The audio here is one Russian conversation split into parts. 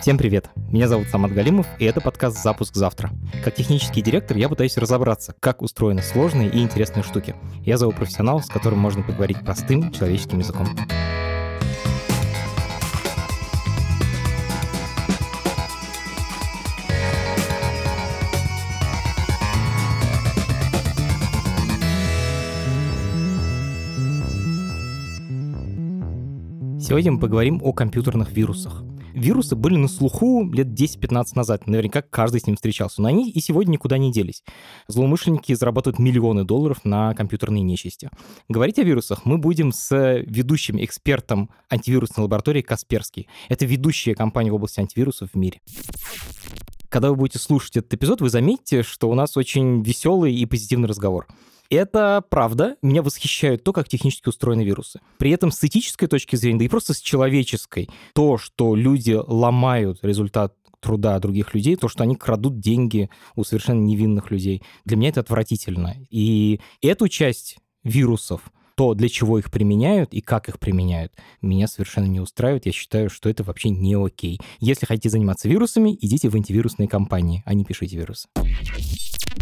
Всем привет! Меня зовут Самат Галимов, и это подкаст «Запуск завтра». Как технический директор я пытаюсь разобраться, как устроены сложные и интересные штуки. Я зову профессионала, с которым можно поговорить простым человеческим языком. Сегодня мы поговорим о компьютерных вирусах. Вирусы были на слуху лет 10-15 назад. Наверняка каждый с ним встречался. Но они и сегодня никуда не делись. Злоумышленники зарабатывают миллионы долларов на компьютерные нечисти. Говорить о вирусах мы будем с ведущим экспертом антивирусной лаборатории Касперский. Это ведущая компания в области антивирусов в мире когда вы будете слушать этот эпизод, вы заметите, что у нас очень веселый и позитивный разговор. Это правда. Меня восхищает то, как технически устроены вирусы. При этом с этической точки зрения, да и просто с человеческой, то, что люди ломают результат труда других людей, то, что они крадут деньги у совершенно невинных людей. Для меня это отвратительно. И эту часть вирусов, то, для чего их применяют и как их применяют, меня совершенно не устраивает. Я считаю, что это вообще не окей. Если хотите заниматься вирусами, идите в антивирусные компании, а не пишите вирусы.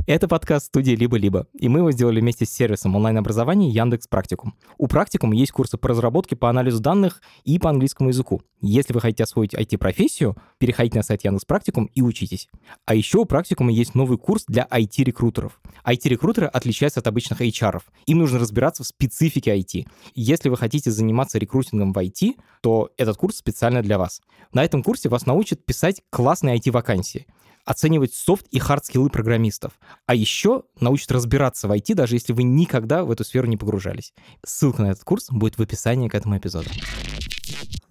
Это подкаст студии «Либо-либо», и мы его сделали вместе с сервисом онлайн-образования Яндекс Практикум. У Практикум есть курсы по разработке, по анализу данных и по английскому языку. Если вы хотите освоить IT-профессию, переходите на сайт Яндекс Практикум и учитесь. А еще у Практикума есть новый курс для IT-рекрутеров. IT-рекрутеры отличаются от обычных HR. Им нужно разбираться в специфике IT. Если вы хотите заниматься рекрутингом в IT, то этот курс специально для вас. На этом курсе вас научат писать классные IT-вакансии оценивать софт и хард-скиллы программистов. А еще научат разбираться в IT, даже если вы никогда в эту сферу не погружались. Ссылка на этот курс будет в описании к этому эпизоду.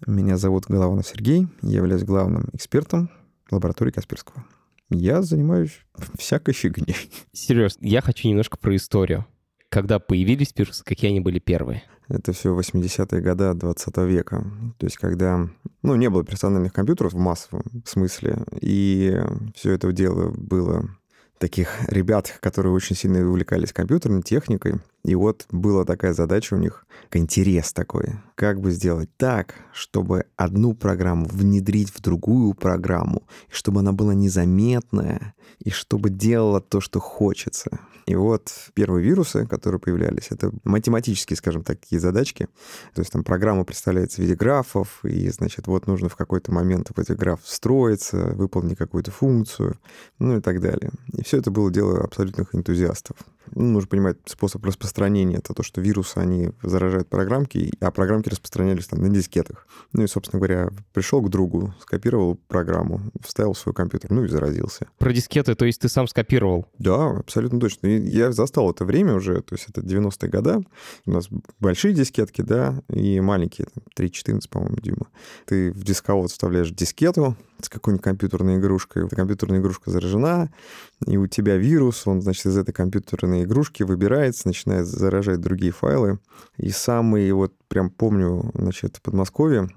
Меня зовут Голованов Сергей, я являюсь главным экспертом лаборатории Касперского. Я занимаюсь всякой фигней. Серьезно, я хочу немножко про историю. Когда появились вирусы, какие они были первые? Это все 80-е годы 20 века. То есть когда ну, не было персональных компьютеров в массовом смысле, и все это дело было таких ребят, которые очень сильно увлекались компьютерной техникой. И вот была такая задача у них, интерес такой. Как бы сделать так, чтобы одну программу внедрить в другую программу, и чтобы она была незаметная, и чтобы делала то, что хочется. И вот первые вирусы, которые появлялись, это математические, скажем так, такие задачки. То есть там программа представляется в виде графов, и, значит, вот нужно в какой-то момент в этих граф встроиться, выполнить какую-то функцию, ну и так далее. И все это было дело абсолютных энтузиастов. Ну, нужно понимать способ распространения. Это то, что вирусы, они заражают программки, а программки распространялись там на дискетах. Ну и, собственно говоря, пришел к другу, скопировал программу, вставил в свой компьютер, ну и заразился. Про дискеты, то есть ты сам скопировал? Да, абсолютно точно. И я застал это время уже, то есть это 90-е годы. У нас большие дискетки, да, и маленькие, там, 3-14, по-моему, дюйма. Ты в дисковод вставляешь дискету, с какой-нибудь компьютерной игрушкой. Эта компьютерная игрушка заражена, и у тебя вирус, он, значит, из этой компьютерной игрушки выбирается, начинает заражать другие файлы. И самый, вот прям помню, значит, в Подмосковье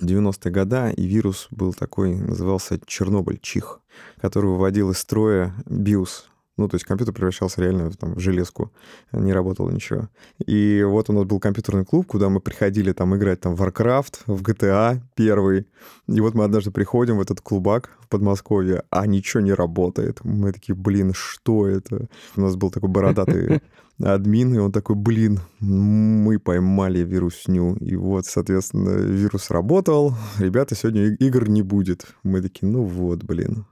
90-е годы, и вирус был такой, назывался Чернобыль, чих, который выводил из строя BIOS, ну, то есть компьютер превращался реально там, в железку, не работало ничего. И вот у нас был компьютерный клуб, куда мы приходили там играть там в Warcraft, в GTA первый. И вот мы однажды приходим в этот клубак в Подмосковье, а ничего не работает. Мы такие, блин, что это? У нас был такой бородатый админ, и он такой, блин, мы поймали вирусню. И вот, соответственно, вирус работал, ребята, сегодня игр не будет. Мы такие, ну вот, блин.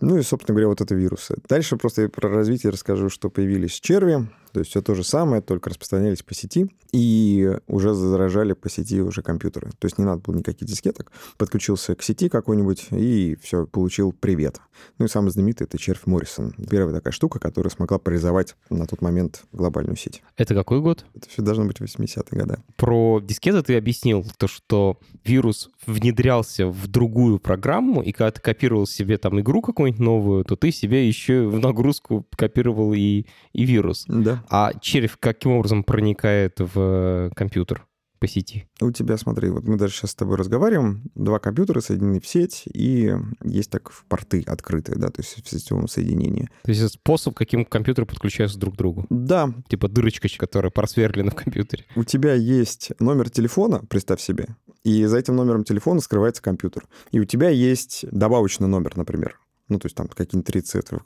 Ну и, собственно говоря, вот это вирусы. Дальше просто я про развитие расскажу, что появились черви, то есть все то же самое, только распространялись по сети и уже заражали по сети уже компьютеры. То есть не надо было никаких дискеток. Подключился к сети какой-нибудь и все, получил привет. Ну и самый знаменитый — это червь Моррисон. Первая такая штука, которая смогла парализовать на тот момент глобальную сеть. Это какой год? Это все должно быть 80-е годы. Про дискеты ты объяснил, то, что вирус внедрялся в другую программу, и когда ты копировал себе там игру какую-нибудь новую, то ты себе еще в нагрузку копировал и, и вирус. Да. А червь каким образом проникает в компьютер? по сети. У тебя, смотри, вот мы даже сейчас с тобой разговариваем, два компьютера соединены в сеть, и есть так порты открытые, да, то есть в сетевом соединении. То есть это способ, каким компьютеры подключаются друг к другу? Да. Типа дырочка, которая просверлена в компьютере. У тебя есть номер телефона, представь себе, и за этим номером телефона скрывается компьютер. И у тебя есть добавочный номер, например. Ну, то есть там какие-нибудь три цифры.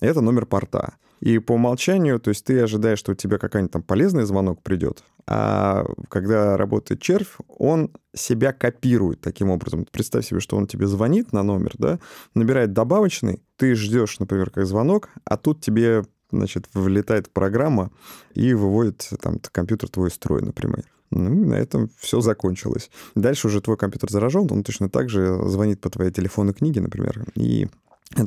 Это номер порта. И по умолчанию, то есть ты ожидаешь, что у тебя какой-нибудь там полезный звонок придет, а когда работает червь, он себя копирует таким образом. Представь себе, что он тебе звонит на номер, да, набирает добавочный, ты ждешь, например, как звонок, а тут тебе значит, влетает программа и выводит там компьютер твой из строя, например. Ну, на этом все закончилось. Дальше уже твой компьютер заражен, он точно так же звонит по твоей телефонной книге, например, и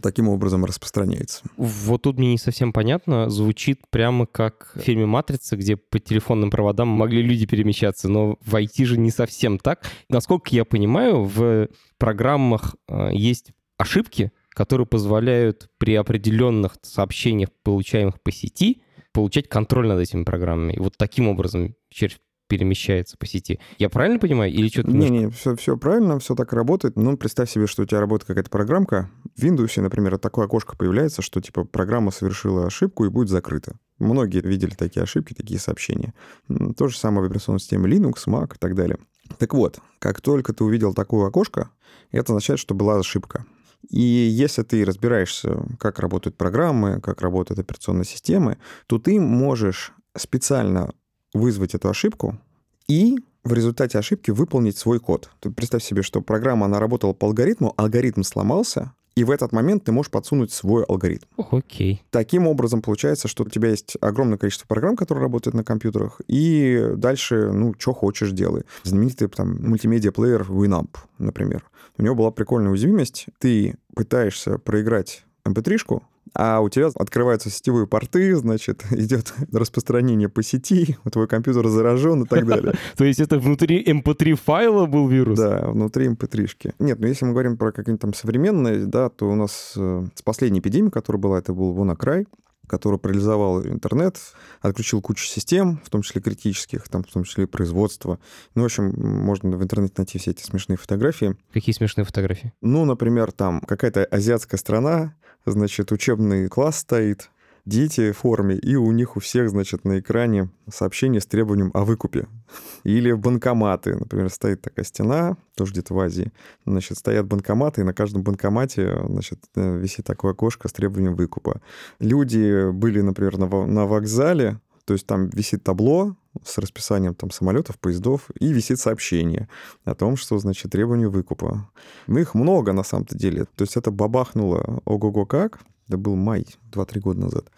таким образом распространяется. Вот тут мне не совсем понятно. Звучит прямо как в фильме «Матрица», где по телефонным проводам могли люди перемещаться, но в IT же не совсем так. Насколько я понимаю, в программах э, есть ошибки, которые позволяют при определенных сообщениях, получаемых по сети, получать контроль над этими программами. И вот таким образом червь перемещается по сети. Я правильно понимаю? Или что-то Не, не, все, все правильно, все так работает. Ну, представь себе, что у тебя работает какая-то программка. В Windows, например, такое окошко появляется, что типа программа совершила ошибку и будет закрыта. Многие видели такие ошибки, такие сообщения. То же самое в операционной системе Linux, Mac и так далее. Так вот, как только ты увидел такое окошко, это означает, что была ошибка. И если ты разбираешься, как работают программы, как работают операционные системы, то ты можешь специально вызвать эту ошибку и в результате ошибки выполнить свой код. Ты представь себе, что программа, она работала по алгоритму, алгоритм сломался, и в этот момент ты можешь подсунуть свой алгоритм. Окей. Таким образом, получается, что у тебя есть огромное количество программ, которые работают на компьютерах, и дальше, ну, что хочешь, делай. Знаменитый там мультимедиа-плеер Winamp, например. У него была прикольная уязвимость. Ты пытаешься проиграть mp3-шку, а у тебя открываются сетевые порты, значит, идет распространение по сети, твой компьютер заражен и так далее. То есть это внутри mp3 файла был вирус? Да, внутри mp3-шки. Нет, ну если мы говорим про какие-нибудь там современные, да, то у нас э, с последней эпидемией, которая была, это был WannaCry, который парализовал интернет, отключил кучу систем, в том числе критических, там, в том числе и производство. Ну, в общем, можно в интернете найти все эти смешные фотографии. Какие смешные фотографии? Ну, например, там какая-то азиатская страна, значит, учебный класс стоит, дети в форме, и у них у всех, значит, на экране сообщение с требованием о выкупе. Или банкоматы. Например, стоит такая стена, тоже где-то в Азии. Значит, стоят банкоматы, и на каждом банкомате, значит, э, висит такое окошко с требованием выкупа. Люди были, например, на, на вокзале, то есть там висит табло с расписанием там самолетов, поездов, и висит сообщение о том, что, значит, требование выкупа. Ну, их много на самом-то деле. То есть это бабахнуло ого-го как. Это был май, 2-3 года назад.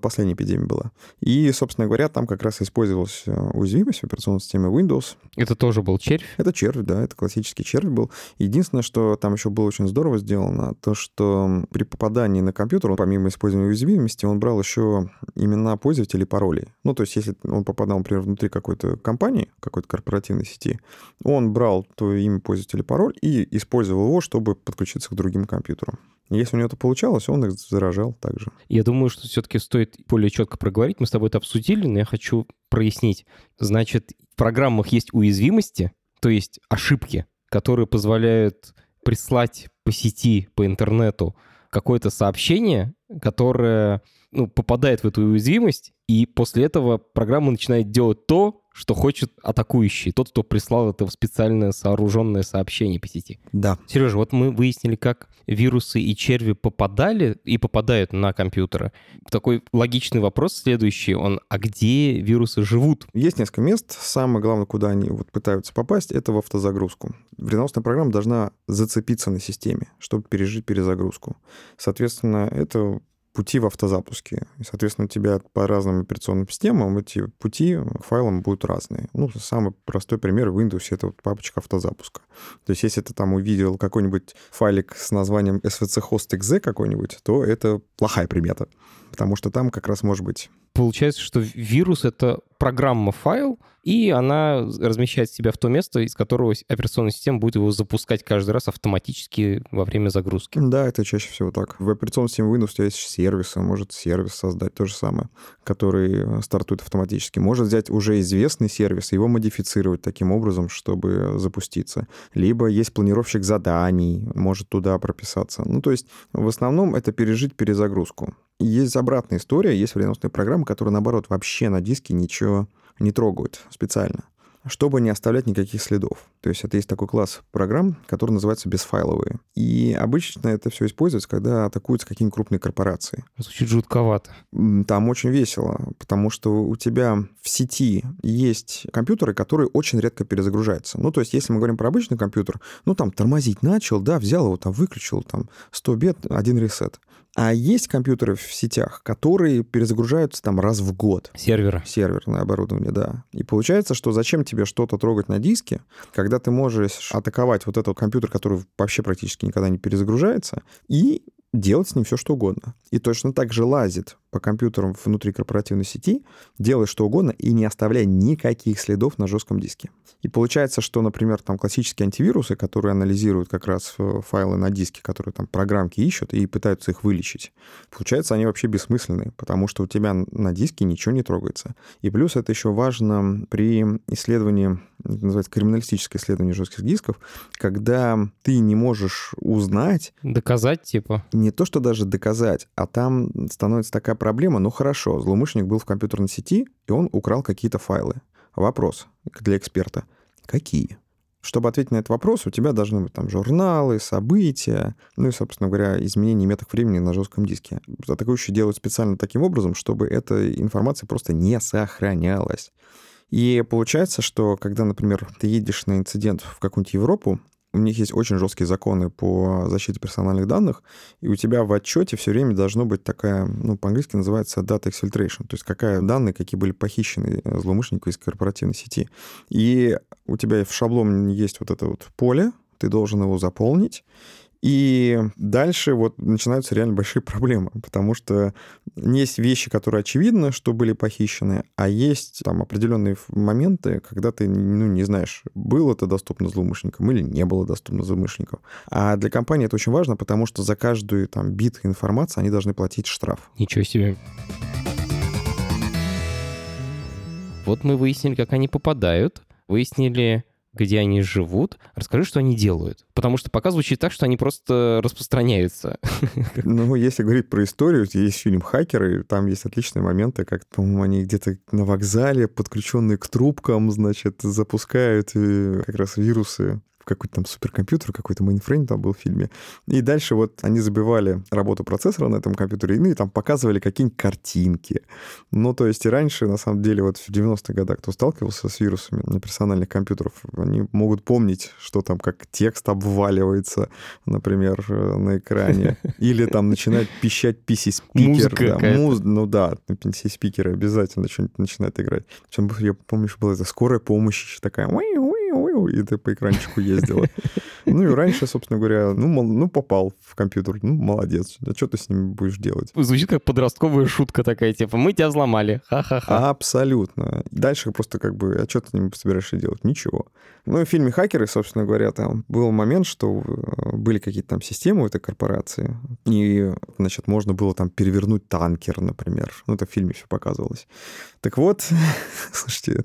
Последняя эпидемия была. И, собственно говоря, там как раз использовалась э, уязвимость в операционной системе Windows. Это тоже был червь? Это червь, да, это классический червь был. Единственное, что там еще было очень здорово сделано, то, что при попадании на компьютер, он, помимо использования уязвимости, он брал еще имена пользователей и паролей. Ну, то есть, если он попадал, например, внутри какой-то компании, какой-то корпоративной сети, он брал твое имя пользователя и пароль и использовал его, чтобы подключиться к другим компьютерам. Если у него это получалось, он их заражал также. Я думаю, что все-таки стоит более четко проговорить. Мы с тобой это обсудили, но я хочу прояснить. Значит, в программах есть уязвимости, то есть ошибки, которые позволяют прислать по сети, по интернету какое-то сообщение, которое ну, попадает в эту уязвимость, и после этого программа начинает делать то, что хочет атакующий, тот, кто прислал это в специальное сооруженное сообщение по сети. Да. Сережа, вот мы выяснили, как вирусы и черви попадали и попадают на компьютеры. Такой логичный вопрос следующий, он, а где вирусы живут? Есть несколько мест. Самое главное, куда они вот пытаются попасть, это в автозагрузку. Вредоносная программа должна зацепиться на системе, чтобы пережить перезагрузку. Соответственно, это пути в автозапуске. И, соответственно, у тебя по разным операционным системам эти пути к файлам будут разные. Ну, самый простой пример в Windows — это вот папочка автозапуска. То есть если ты там увидел какой-нибудь файлик с названием svchost.exe какой-нибудь, то это плохая примета, потому что там как раз может быть Получается, что вирус — это программа-файл, и она размещает себя в то место, из которого операционная система будет его запускать каждый раз автоматически во время загрузки. Да, это чаще всего так. В операционной системе Windows у тебя есть сервис, он может сервис создать то же самое, который э, стартует автоматически. Может взять уже известный сервис и его модифицировать таким образом, чтобы запуститься. Либо есть планировщик заданий, может туда прописаться. Ну, то есть в основном это пережить перезагрузку. Есть обратная история, есть вредоносные программы, которые, наоборот, вообще на диске ничего не трогают специально. Чтобы не оставлять никаких следов. То есть это есть такой класс программ, который называется бесфайловые. И обычно это все используется, когда атакуются какие-нибудь крупные корпорации. Звучит жутковато. Там очень весело, потому что у тебя в сети есть компьютеры, которые очень редко перезагружаются. Ну, то есть если мы говорим про обычный компьютер, ну, там тормозить начал, да, взял его, там выключил, там 100 бет, один ресет. А есть компьютеры в сетях, которые перезагружаются там раз в год. Серверы. Серверное оборудование, да. И получается, что зачем тебе что-то трогать на диске, когда ты можешь атаковать вот этот компьютер, который вообще практически никогда не перезагружается, и делать с ним все, что угодно. И точно так же лазит по компьютерам внутри корпоративной сети, делай что угодно и не оставляя никаких следов на жестком диске. И получается, что, например, там классические антивирусы, которые анализируют как раз э, файлы на диске, которые там программки ищут и пытаются их вылечить, получается, они вообще бессмысленные, потому что у тебя на диске ничего не трогается. И плюс это еще важно при исследовании, это называется криминалистическое исследование жестких дисков, когда ты не можешь узнать... Доказать, типа? Не то, что даже доказать, а там становится такая проблема, ну хорошо, злоумышленник был в компьютерной сети, и он украл какие-то файлы. Вопрос для эксперта. Какие? Чтобы ответить на этот вопрос, у тебя должны быть там журналы, события, ну и, собственно говоря, изменение меток времени на жестком диске. Атакующие делают специально таким образом, чтобы эта информация просто не сохранялась. И получается, что когда, например, ты едешь на инцидент в какую-нибудь Европу, у них есть очень жесткие законы по защите персональных данных, и у тебя в отчете все время должно быть такая, ну, по-английски называется data exfiltration, то есть какая данные, какие были похищены злоумышленнику из корпоративной сети. И у тебя в шаблоне есть вот это вот поле, ты должен его заполнить, и дальше вот начинаются реально большие проблемы, потому что есть вещи, которые очевидно, что были похищены, а есть там определенные моменты, когда ты ну, не знаешь, было это доступно злоумышленникам или не было доступно злоумышленникам. А для компании это очень важно, потому что за каждую там бит информации они должны платить штраф. Ничего себе. Вот мы выяснили, как они попадают, выяснили, где они живут. Расскажи, что они делают. Потому что пока звучит так, что они просто распространяются. Ну, если говорить про историю, есть фильм «Хакеры», там есть отличные моменты, как, по-моему, они где-то на вокзале, подключенные к трубкам, значит, запускают э, как раз вирусы какой-то там суперкомпьютер, какой-то мейнфрейм там был в фильме. И дальше вот они забивали работу процессора на этом компьютере, ну и там показывали какие-нибудь картинки. Ну, то есть и раньше, на самом деле, вот в 90-х годах, кто сталкивался с вирусами на персональных компьютерах, они могут помнить, что там как текст обваливается, например, на экране. Или там начинает пищать PC-спикер. Да, муз... Ну да, PC-спикеры обязательно что-нибудь начинают играть. Причем, я помню, что была эта скорая помощь еще такая и ты по экранчику ездила. Ну и раньше, собственно говоря, ну, ну попал в компьютер, ну молодец, а что ты с ним будешь делать? Звучит как подростковая шутка такая, типа, мы тебя взломали, ха-ха-ха. Абсолютно. Дальше просто как бы, а что ты с ним собираешься делать? Ничего. Ну и в фильме «Хакеры», собственно говоря, там был момент, что э, были какие-то там системы у этой корпорации, и, значит, можно было там перевернуть танкер, например. Ну, это в фильме все показывалось. Так вот, слушайте,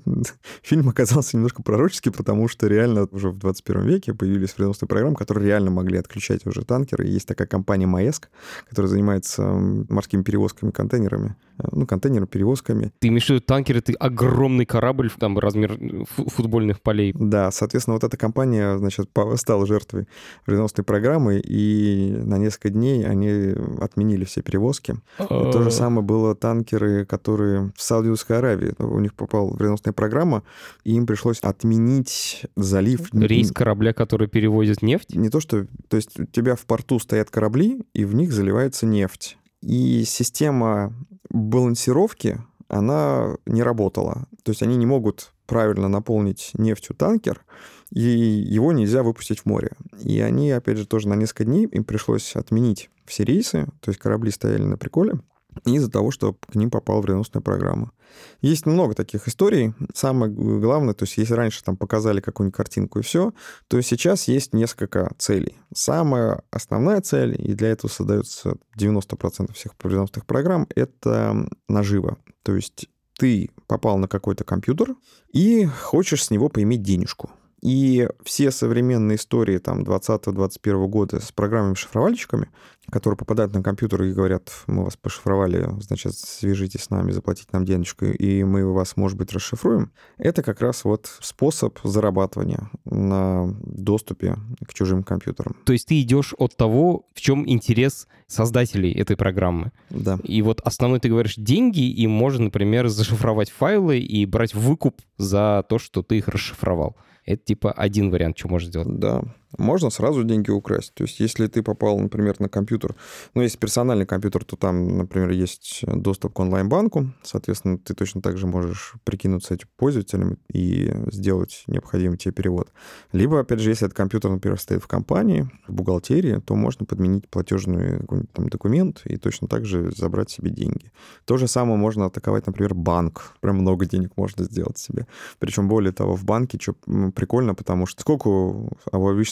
фильм оказался немножко пророческий, потому что реально уже в 21 веке появились вредоносные программы, которые реально могли отключать уже танкеры. Есть такая компания Маэск, которая занимается морскими перевозками контейнерами. Э, ну, контейнеры перевозками. Ты имеешь в виду танкер, это огромный корабль, там размер футбольных полей. Да, соответственно, вот эта компания, значит, стала жертвой вредоносной программы, и на несколько дней они отменили все перевозки. То же самое было танкеры, которые в Саудовской Аравии. У них попала вредоносная программа, и им пришлось отменить залив. Рейс корабля, который перевозит нефть? Не то, что... То есть у тебя в порту стоят корабли, и в них заливается нефть. И система балансировки, она не работала. То есть они не могут правильно наполнить нефтью танкер, и его нельзя выпустить в море. И они, опять же, тоже на несколько дней им пришлось отменить все рейсы, то есть корабли стояли на приколе, из-за того, что к ним попала вредоносная программа. Есть много таких историй. Самое главное, то есть если раньше там показали какую-нибудь картинку и все, то сейчас есть несколько целей. Самая основная цель, и для этого создается 90% всех вредоносных программ, это нажива. То есть ты попал на какой-то компьютер и хочешь с него поиметь денежку. И все современные истории там 20-21 года с программами-шифровальщиками, которые попадают на компьютер и говорят, мы вас пошифровали, значит, свяжитесь с нами, заплатите нам денежку, и мы вас, может быть, расшифруем, это как раз вот способ зарабатывания на доступе к чужим компьютерам. То есть ты идешь от того, в чем интерес создателей этой программы. Да. И вот основной ты говоришь деньги, и можно, например, зашифровать файлы и брать выкуп за то, что ты их расшифровал. Это типа один вариант, что можно сделать. Да. Можно сразу деньги украсть. То есть, если ты попал, например, на компьютер, ну, если персональный компьютер, то там, например, есть доступ к онлайн-банку, соответственно, ты точно так же можешь прикинуться этим пользователем и сделать необходимый тебе перевод. Либо, опять же, если этот компьютер, например, стоит в компании, в бухгалтерии, то можно подменить платежный там, документ и точно так же забрать себе деньги. То же самое можно атаковать, например, банк. Прям много денег можно сделать себе. Причем, более того, в банке что прикольно, потому что сколько у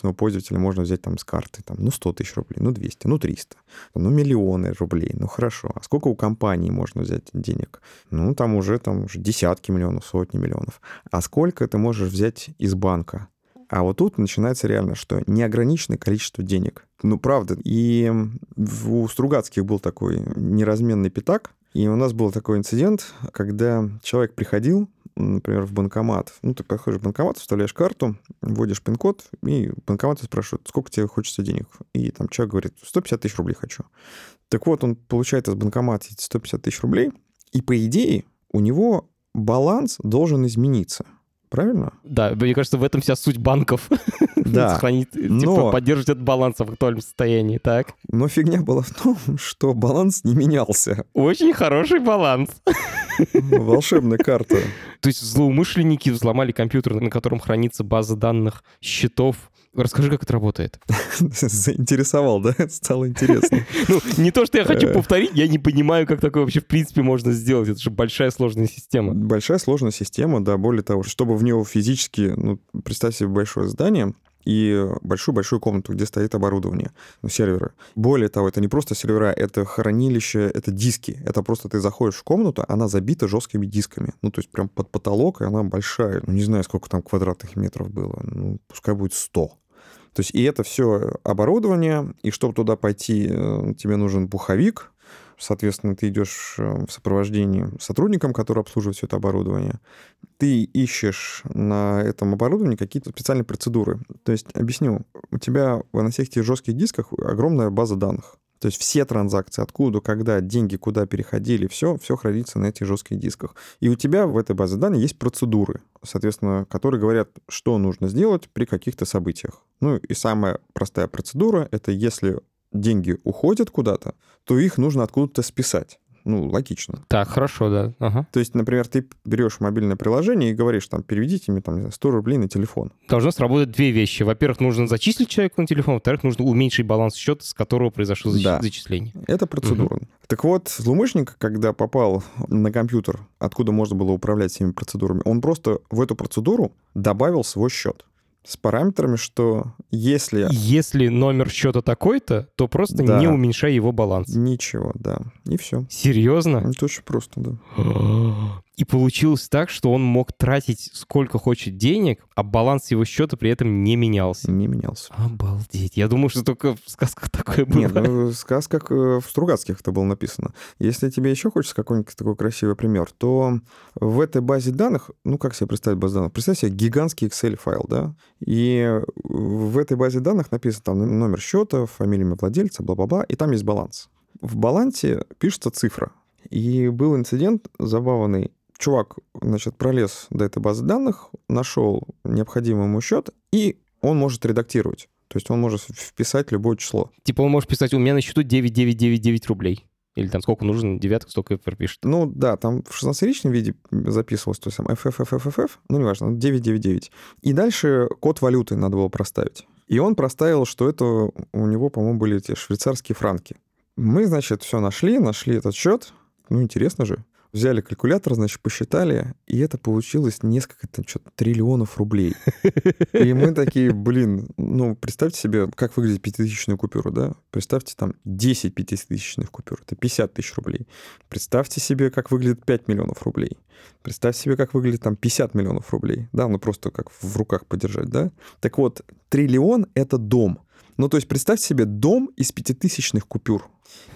обычного пользователя можно взять там с карты, там, ну, 100 тысяч рублей, ну, 200, ну, 300, ну, миллионы рублей, ну, хорошо. А сколько у компании можно взять денег? Ну, там уже, там уже десятки миллионов, сотни миллионов. А сколько ты можешь взять из банка? А вот тут начинается реально, что неограниченное количество денег. Ну, правда. И у Стругацких был такой неразменный пятак, и у нас был такой инцидент, когда человек приходил, например, в банкомат. Ну, ты подходишь в банкомат, вставляешь карту, вводишь пин-код, и банкомат спрашивает, сколько тебе хочется денег. И там человек говорит, 150 тысяч рублей хочу. Так вот, он получает из банкомата эти 150 тысяч рублей, и по идее у него баланс должен измениться. Правильно? Да, мне кажется, в этом вся суть банков. Да. Сохранить, типа, Но... поддерживать этот баланс в актуальном состоянии, так? Но фигня была в том, что баланс не менялся. Очень хороший баланс. Волшебная карта. То есть злоумышленники взломали компьютер, на котором хранится база данных счетов Расскажи, как это работает. Заинтересовал, да? Стало интересно. Ну, не то, что я хочу э. повторить, я не понимаю, как такое вообще в принципе можно сделать. Это же большая сложная система. Большая сложная система, да. Более того, чтобы в него физически, ну, представь себе большое здание, и большую-большую комнату, где стоит оборудование, ну, серверы. Более того, это не просто сервера, это хранилище, это диски. Это просто ты заходишь в комнату, она забита жесткими дисками. Ну, то есть прям под потолок, и она большая. Ну, не знаю, сколько там квадратных метров было. Ну, пускай будет 100. То есть и это все оборудование, и чтобы туда пойти, э, тебе нужен пуховик, соответственно, ты идешь э, в сопровождении сотрудникам, которые обслуживают все это оборудование. Ты ищешь на этом оборудовании какие-то специальные процедуры. То есть, объясню, у тебя на всех этих жестких дисках огромная база данных. То есть все транзакции, откуда, когда, деньги куда переходили, все, все хранится на этих жестких дисках. И у тебя в этой базе данных есть процедуры, соответственно, которые говорят, что нужно сделать при каких-то событиях. Ну и самая простая процедура — это если деньги уходят куда-то, то их нужно откуда-то списать. Ну, логично. Так, хорошо, да. Ага. То есть, например, ты берешь мобильное приложение и говоришь, там, переведите мне там 100 рублей на телефон. Должно сработать две вещи. Во-первых, нужно зачислить человеку на телефон, во-вторых, нужно уменьшить баланс счета, с которого произошло да. зачисление. Это процедура. Угу. Так вот, злоумышленник, когда попал на компьютер, откуда можно было управлять всеми процедурами, он просто в эту процедуру добавил свой счет с параметрами, что если... Если номер счета такой-то, то просто да. не уменьшай его баланс. Ничего, да. И все. Серьезно? Это очень просто, да. И получилось так, что он мог тратить сколько хочет денег, а баланс его счета при этом не менялся. Не менялся. Обалдеть. Я думаю, что только в сказках такое было. Нет, ну, в сказках э, в Стругацких это было написано. Если тебе еще хочется какой-нибудь такой красивый пример, то в этой базе данных, ну как себе представить базу данных? Представь себе гигантский Excel-файл, да? И в этой базе данных написано там номер счета, фамилия владельца, бла-бла-бла, и там есть баланс. В балансе пишется цифра. И был инцидент забавный чувак, значит, пролез до этой базы данных, нашел необходимый ему счет, и он может редактировать. То есть он может вписать любое число. Типа он может писать, у меня на счету 9999 рублей. Или там сколько нужно, девяток, столько и пропишет. Ну да, там в 16-ричном виде записывалось, то есть там FFFFF, ну неважно, 999. И дальше код валюты надо было проставить. И он проставил, что это у него, по-моему, были эти швейцарские франки. Мы, значит, все нашли, нашли этот счет. Ну, интересно же Взяли калькулятор, значит, посчитали, и это получилось несколько, там, что-то триллионов рублей. И мы такие, блин, ну, представьте себе, как выглядит пятитысячная купюра, да? Представьте там 10 пятитысячных купюр, это 50 тысяч рублей. Представьте себе, как выглядит 5 миллионов рублей. Представьте себе, как выглядит там 50 миллионов рублей, да, ну просто как в руках подержать, да? Так вот, триллион — это дом. Ну, то есть представьте себе дом из пятитысячных купюр.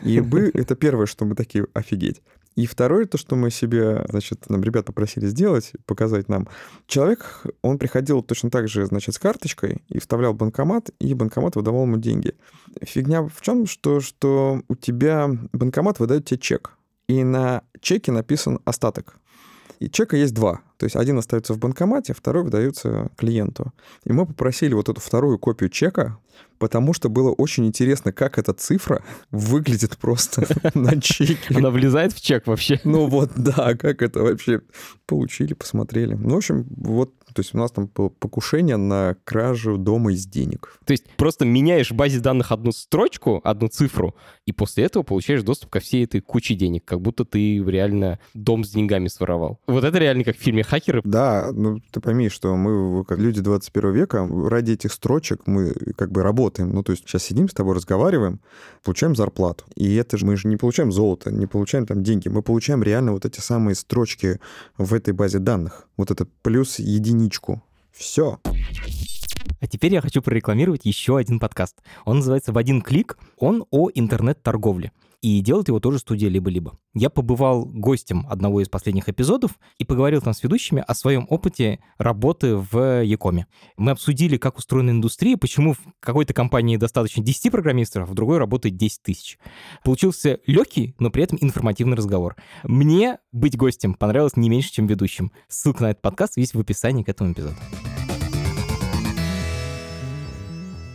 И вы, это первое, что мы такие, офигеть. И второе, то, что мы себе, значит, нам ребят попросили сделать, показать нам. Человек, он приходил точно так же, значит, с карточкой и вставлял банкомат, и банкомат выдавал ему деньги. Фигня в чем, что, что у тебя банкомат выдает тебе чек, и на чеке написан остаток. И чека есть два. То есть один остается в банкомате, второй выдается клиенту. И мы попросили вот эту вторую копию чека, потому что было очень интересно, как эта цифра выглядит просто на чеке. Она влезает в чек вообще? Ну вот, да, как это вообще получили, посмотрели. Ну, в общем, вот то есть у нас там было покушение на кражу дома из денег. То есть просто меняешь в базе данных одну строчку, одну цифру, и после этого получаешь доступ ко всей этой куче денег, как будто ты реально дом с деньгами своровал. Вот это реально как в фильме «Хакеры». Да, ну ты пойми, что мы, как люди 21 века, ради этих строчек мы как бы работаем. Ну то есть сейчас сидим с тобой, разговариваем, получаем зарплату. И это же мы же не получаем золото, не получаем там деньги, мы получаем реально вот эти самые строчки в этой базе данных. Вот это плюс единичку. Все. А теперь я хочу прорекламировать еще один подкаст. Он называется «В один клик». Он о интернет-торговле. И делает его тоже студия «Либо-либо». Я побывал гостем одного из последних эпизодов и поговорил там с ведущими о своем опыте работы в Якоме. Мы обсудили, как устроена индустрия, почему в какой-то компании достаточно 10 программистов, а в другой работает 10 тысяч. Получился легкий, но при этом информативный разговор. Мне быть гостем понравилось не меньше, чем ведущим. Ссылка на этот подкаст есть в описании к этому эпизоду.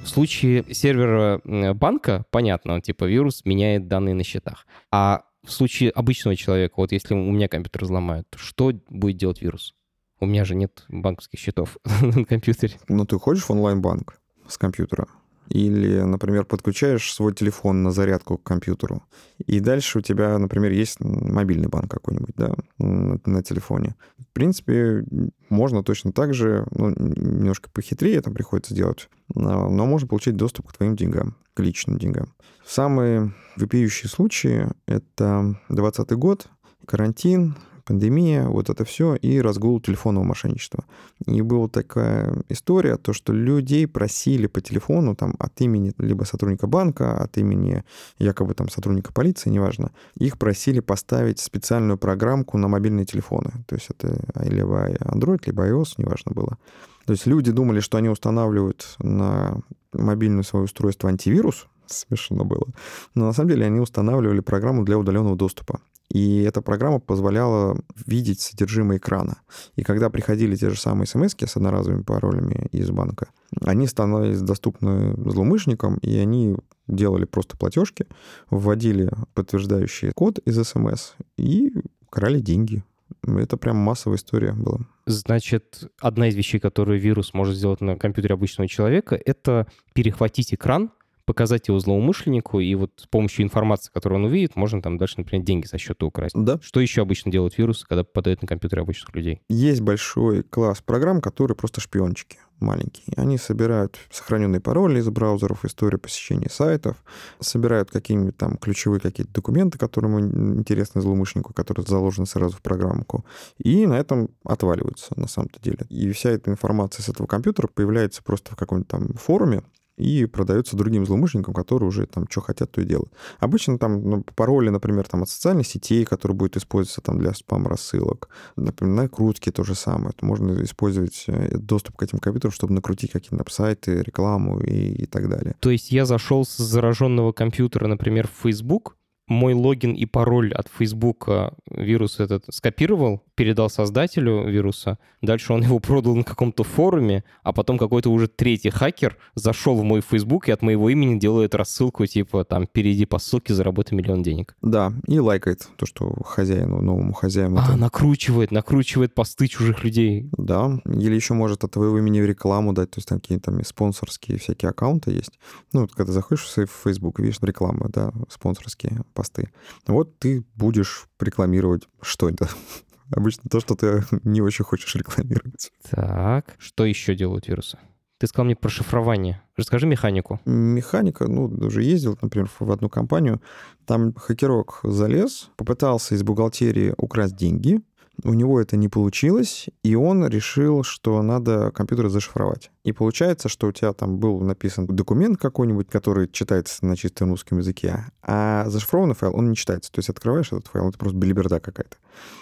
В случае сервера банка, понятно, типа вирус меняет данные на счетах. А в случае обычного человека, вот если у меня компьютер взломают, что будет делать вирус? У меня же нет банковских счетов на компьютере. Ну, ты ходишь в онлайн-банк с компьютера, или, например, подключаешь свой телефон на зарядку к компьютеру, и дальше у тебя, например, есть мобильный банк какой-нибудь, да, на, телефоне. В принципе, можно точно так же, ну, немножко похитрее это приходится делать, но, но можно получить доступ к твоим деньгам, к личным деньгам. Самые вопиющие случаи — это 2020 год, карантин, пандемия, вот это все, и разгул телефонного мошенничества. И была такая история, то, что людей просили по телефону там, от имени либо сотрудника банка, от имени якобы там сотрудника полиции, неважно, их просили поставить специальную программку на мобильные телефоны. То есть это либо Android, либо iOS, неважно было. То есть люди думали, что они устанавливают на мобильное свое устройство антивирус, смешно было. Но на самом деле они устанавливали программу для удаленного доступа. И эта программа позволяла видеть содержимое экрана. И когда приходили те же самые смс с одноразовыми паролями из банка, они становились доступны злоумышленникам, и они делали просто платежки, вводили подтверждающий код из смс и крали деньги. Это прям массовая история была. Значит, одна из вещей, которую вирус может сделать на компьютере обычного человека, это перехватить экран, показать его злоумышленнику, и вот с помощью информации, которую он увидит, можно там дальше, например, деньги со счета украсть. Да. Что еще обычно делают вирусы, когда попадают на компьютеры обычных людей? Есть большой класс программ, которые просто шпиончики маленькие. Они собирают сохраненные пароли из браузеров, историю посещения сайтов, собирают какие-нибудь там ключевые какие-то документы, которые интересны злоумышленнику, которые заложены сразу в программку, и на этом отваливаются на самом-то деле. И вся эта информация с этого компьютера появляется просто в каком-нибудь там форуме, и продается другим злоумышленникам, которые уже там что хотят, то и делают. Обычно там ну, пароли, например, там от социальных сетей, которые будут использоваться там для спам-рассылок, например, накрутки то же самое. Это можно использовать э, доступ к этим компьютерам, чтобы накрутить какие-то сайты, рекламу и, и так далее. То есть я зашел с зараженного компьютера, например, в Facebook, мой логин и пароль от Facebook вирус этот скопировал, передал создателю вируса, дальше он его продал на каком-то форуме, а потом какой-то уже третий хакер зашел в мой Facebook и от моего имени делает рассылку типа там «перейди по ссылке, заработай миллион денег». Да, и лайкает то, что хозяину, новому хозяину. А, это... накручивает, накручивает посты чужих людей. Да, или еще может от твоего имени в рекламу дать, то есть там какие-то там спонсорские всякие аккаунты есть. Ну, вот когда заходишь в Facebook, видишь рекламы, да, спонсорские посты. Вот ты будешь рекламировать что это? Обычно то, что ты не очень хочешь рекламировать. Так, что еще делают вирусы? Ты сказал мне про шифрование. Расскажи механику. Механика, ну, уже ездил, например, в одну компанию. Там хакерок залез, попытался из бухгалтерии украсть деньги, у него это не получилось, и он решил, что надо компьютер зашифровать. И получается, что у тебя там был написан документ какой-нибудь, который читается на чистом русском языке, а зашифрованный файл, он не читается. То есть открываешь этот файл, это просто билиберда какая-то.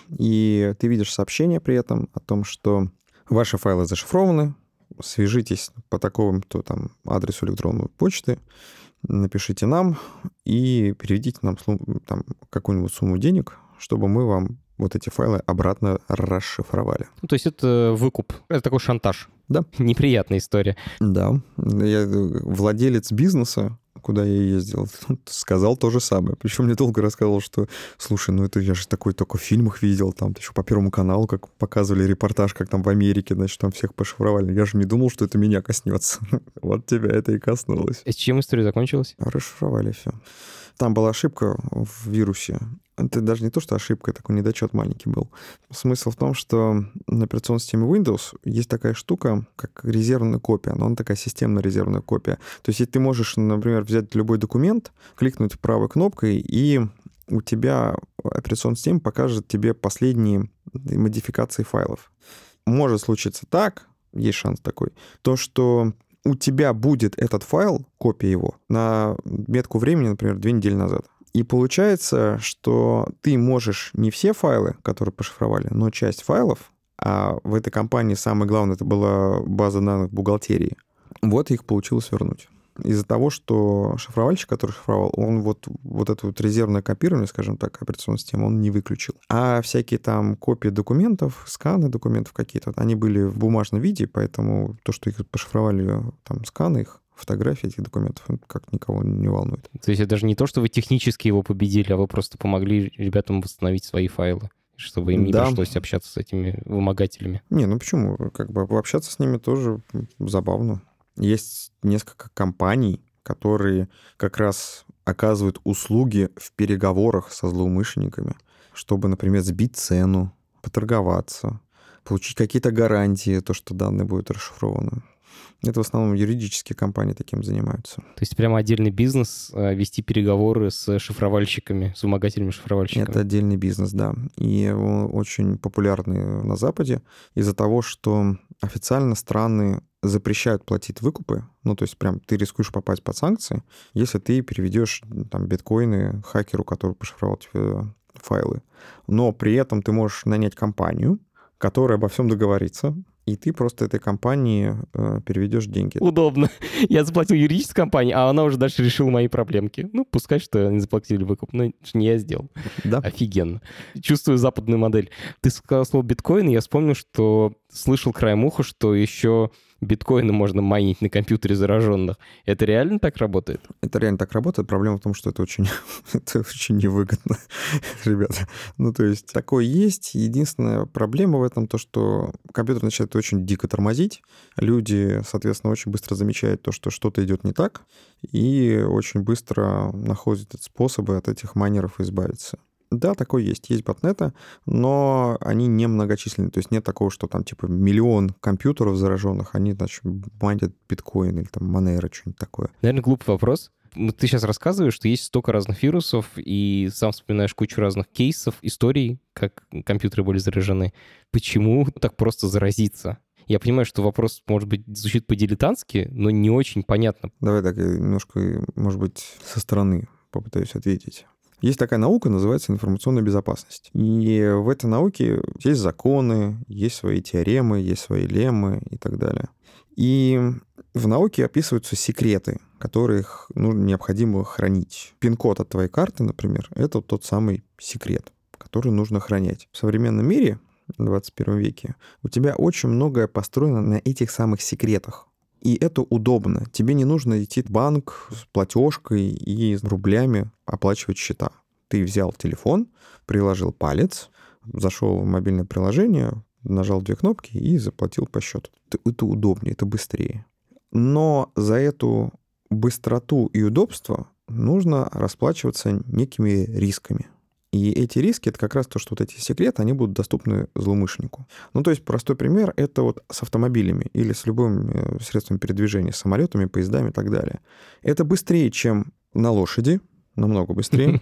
И ты видишь сообщение при этом о том, что ваши файлы зашифрованы, свяжитесь по такому-то там адресу электронной почты, напишите нам и переведите нам там какую-нибудь сумму денег, чтобы мы вам вот эти файлы обратно расшифровали. Ну, то есть это выкуп, это такой шантаж. Да. Неприятная история. Да. Я владелец бизнеса, куда я ездил, сказал то же самое. Причем мне долго рассказывал, что, слушай, ну это я же такой только в фильмах видел, там еще по Первому каналу, как показывали репортаж, как там в Америке, значит, там всех пошифровали. Я же не думал, что это меня коснется. вот тебя это и коснулось. И с чем история закончилась? Расшифровали все. Там была ошибка в вирусе. Это даже не то, что ошибка, такой недочет маленький был. Смысл в том, что на операционной системе Windows есть такая штука, как резервная копия, но она такая системная резервная копия. То есть ты можешь, например, взять любой документ, кликнуть правой кнопкой, и у тебя операционная система покажет тебе последние модификации файлов. Может случиться так, есть шанс такой, то, что у тебя будет этот файл, копия его, на метку времени, например, две недели назад. И получается, что ты можешь не все файлы, которые пошифровали, но часть файлов, а в этой компании самое главное, это была база данных бухгалтерии, вот их получилось вернуть из-за того, что шифровальщик, который шифровал, он вот, вот это вот резервное копирование, скажем так, операционной системы, он не выключил. А всякие там копии документов, сканы документов какие-то, они были в бумажном виде, поэтому то, что их пошифровали, там, сканы их, фотографии этих документов, как никого не волнует. То есть это даже не то, что вы технически его победили, а вы просто помогли ребятам восстановить свои файлы чтобы им не да. пришлось общаться с этими вымогателями. Не, ну почему? Как бы общаться с ними тоже забавно. Есть несколько компаний, которые как раз оказывают услуги в переговорах со злоумышленниками, чтобы, например, сбить цену, поторговаться, получить какие-то гарантии, то, что данные будут расшифрованы. Это в основном юридические компании таким занимаются. То есть прямо отдельный бизнес э, вести переговоры с шифровальщиками, с вымогателями-шифровальщиками? Это отдельный бизнес, да. И очень популярный на Западе из-за того, что официально страны запрещают платить выкупы, ну, то есть прям ты рискуешь попасть под санкции, если ты переведешь там биткоины хакеру, который пошифровал тебе файлы. Но при этом ты можешь нанять компанию, которая обо всем договорится, и ты просто этой компании э, переведешь деньги. Удобно. Я заплатил юридической компании, а она уже дальше решила мои проблемки. Ну, пускай, что они заплатили выкуп, но это не я сделал. Да. Офигенно. Чувствую западную модель. Ты сказал слово биткоин, и я вспомнил, что слышал краем уха, что еще биткоины можно майнить на компьютере зараженных. Это реально так работает? Это реально так работает. Проблема в том, что это очень, это очень невыгодно, ребята. Ну, то есть такое есть. Единственная проблема в этом то, что компьютер начинает очень дико тормозить. Люди, соответственно, очень быстро замечают то, что что-то идет не так, и очень быстро находят способы от этих майнеров избавиться. Да, такое есть. Есть ботнеты, но они не многочисленные. То есть нет такого, что там типа миллион компьютеров зараженных, они, значит, майнят биткоин или там Monero, что-нибудь такое. Наверное, глупый вопрос. Ну, ты сейчас рассказываешь, что есть столько разных вирусов, и сам вспоминаешь кучу разных кейсов, историй, как компьютеры были заражены. Почему так просто заразиться? Я понимаю, что вопрос, может быть, звучит по-дилетантски, но не очень понятно. Давай так немножко, может быть, со стороны попытаюсь ответить. Есть такая наука, называется информационная безопасность. И в этой науке есть законы, есть свои теоремы, есть свои леммы и так далее. И в науке описываются секреты, которых ну, необходимо хранить. Пин-код от твоей карты, например, это тот самый секрет, который нужно хранять. В современном мире в 21 веке у тебя очень многое построено на этих самых секретах. И это удобно. Тебе не нужно идти в банк с платежкой и с рублями оплачивать счета. Ты взял телефон, приложил палец, зашел в мобильное приложение, нажал две кнопки и заплатил по счету. Это, это удобнее, это быстрее. Но за эту быстроту и удобство нужно расплачиваться некими рисками. И эти риски — это как раз то, что вот эти секреты, они будут доступны злоумышленнику. Ну, то есть простой пример — это вот с автомобилями или с любым э, средством передвижения, самолетами, поездами и так далее. Это быстрее, чем на лошади, намного быстрее,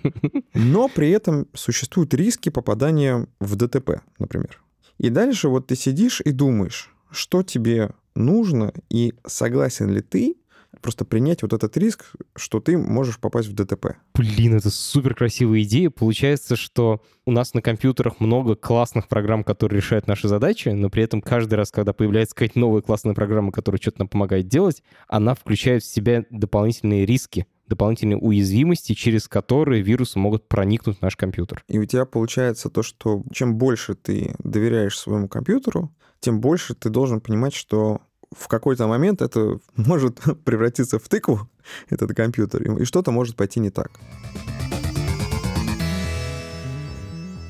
но при этом существуют риски попадания в ДТП, например. И дальше вот ты сидишь и думаешь, что тебе нужно и согласен ли ты просто принять вот этот риск, что ты можешь попасть в ДТП. Блин, это супер красивая идея. Получается, что у нас на компьютерах много классных программ, которые решают наши задачи, но при этом каждый раз, когда появляется какая-то новая классная программа, которая что-то нам помогает делать, она включает в себя дополнительные риски дополнительные уязвимости, через которые вирусы могут проникнуть в наш компьютер. И у тебя получается то, что чем больше ты доверяешь своему компьютеру, тем больше ты должен понимать, что в какой-то момент это может превратиться в тыкву, этот компьютер, и что-то может пойти не так.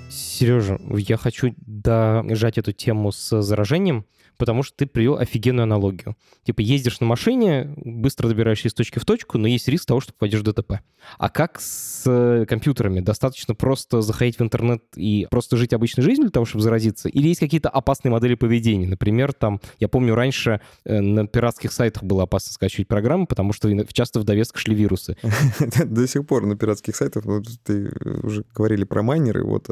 Сережа, я хочу дожать эту тему с заражением потому что ты привел офигенную аналогию. Типа ездишь на машине, быстро добираешься из точки в точку, но есть риск того, что попадешь в ДТП. А как с э, компьютерами? Достаточно просто заходить в интернет и просто жить обычной жизнью для того, чтобы заразиться? Или есть какие-то опасные модели поведения? Например, там, я помню, раньше э, на пиратских сайтах было опасно скачивать программы, потому что часто в довесках шли вирусы. До сих пор на пиратских сайтах, ты уже говорили про майнеры, вот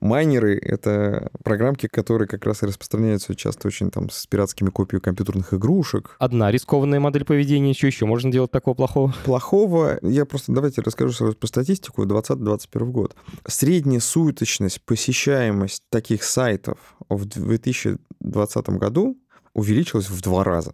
майнеры — это программки, которые как раз и распространяются часто очень там с пиратскими копиями компьютерных игрушек. Одна рискованная модель поведения, что еще можно делать такого плохого? Плохого, я просто давайте расскажу сразу по статистику, 20-21 год. Средняя суточность, посещаемость таких сайтов в 2020 году увеличилась в два раза.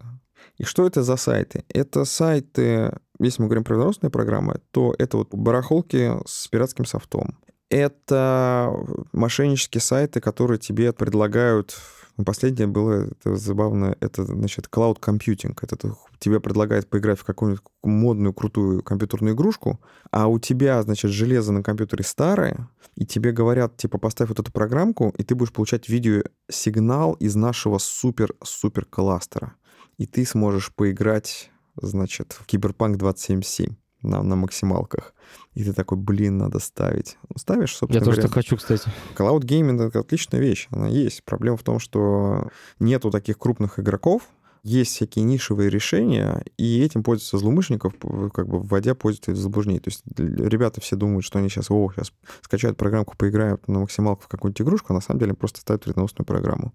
И что это за сайты? Это сайты, если мы говорим про вирусные программы, то это вот барахолки с пиратским софтом. Это мошеннические сайты, которые тебе предлагают последнее было это забавно, это, значит, cloud computing. Это тебе предлагает поиграть в какую-нибудь модную, крутую компьютерную игрушку, а у тебя, значит, железо на компьютере старое, и тебе говорят, типа, поставь вот эту программку, и ты будешь получать видеосигнал из нашего супер-супер кластера. И ты сможешь поиграть, значит, в Киберпанк 2077 на, на максималках. И ты такой, блин, надо ставить. Ну, ставишь, собственно Я говоря. тоже хочу, кстати. Cloud Gaming — это отличная вещь, она есть. Проблема в том, что нету таких крупных игроков, есть всякие нишевые решения, и этим пользуются злоумышленников, как бы вводя пользователей в заблуждение. То есть ребята все думают, что они сейчас, о, сейчас скачают программку, поиграют на максималку в какую-нибудь игрушку, а на самом деле просто ставят вредоносную программу.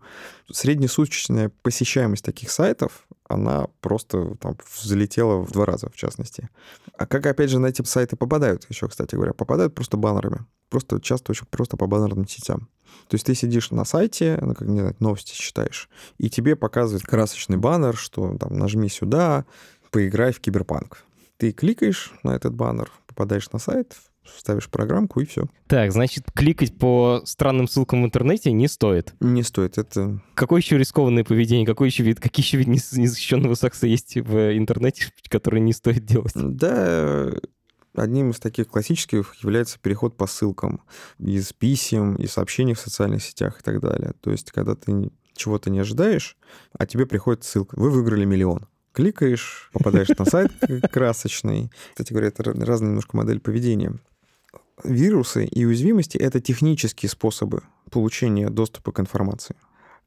Среднесуточная посещаемость таких сайтов, она просто там взлетела в два раза, в частности. А как, опять же, на эти сайты попадают еще, кстати говоря? Попадают просто баннерами. Просто часто очень просто по баннерным сетям. То есть ты сидишь на сайте, ну, как, не знаю, новости читаешь, и тебе показывает красочный баннер, что там нажми сюда, поиграй в киберпанк. Ты кликаешь на этот баннер, попадаешь на сайт, ставишь программку и все. Так, значит, кликать по странным ссылкам в интернете не стоит. Не стоит, это... Какое еще рискованное поведение, какой еще вид, какие еще виды незащищенного секса есть в интернете, которые не стоит делать? Да, Одним из таких классических является переход по ссылкам из писем, из сообщений в социальных сетях и так далее. То есть, когда ты чего-то не ожидаешь, а тебе приходит ссылка. Вы выиграли миллион. Кликаешь, попадаешь на сайт красочный. Кстати говоря, это разная немножко модель поведения. Вирусы и уязвимости — это технические способы получения доступа к информации.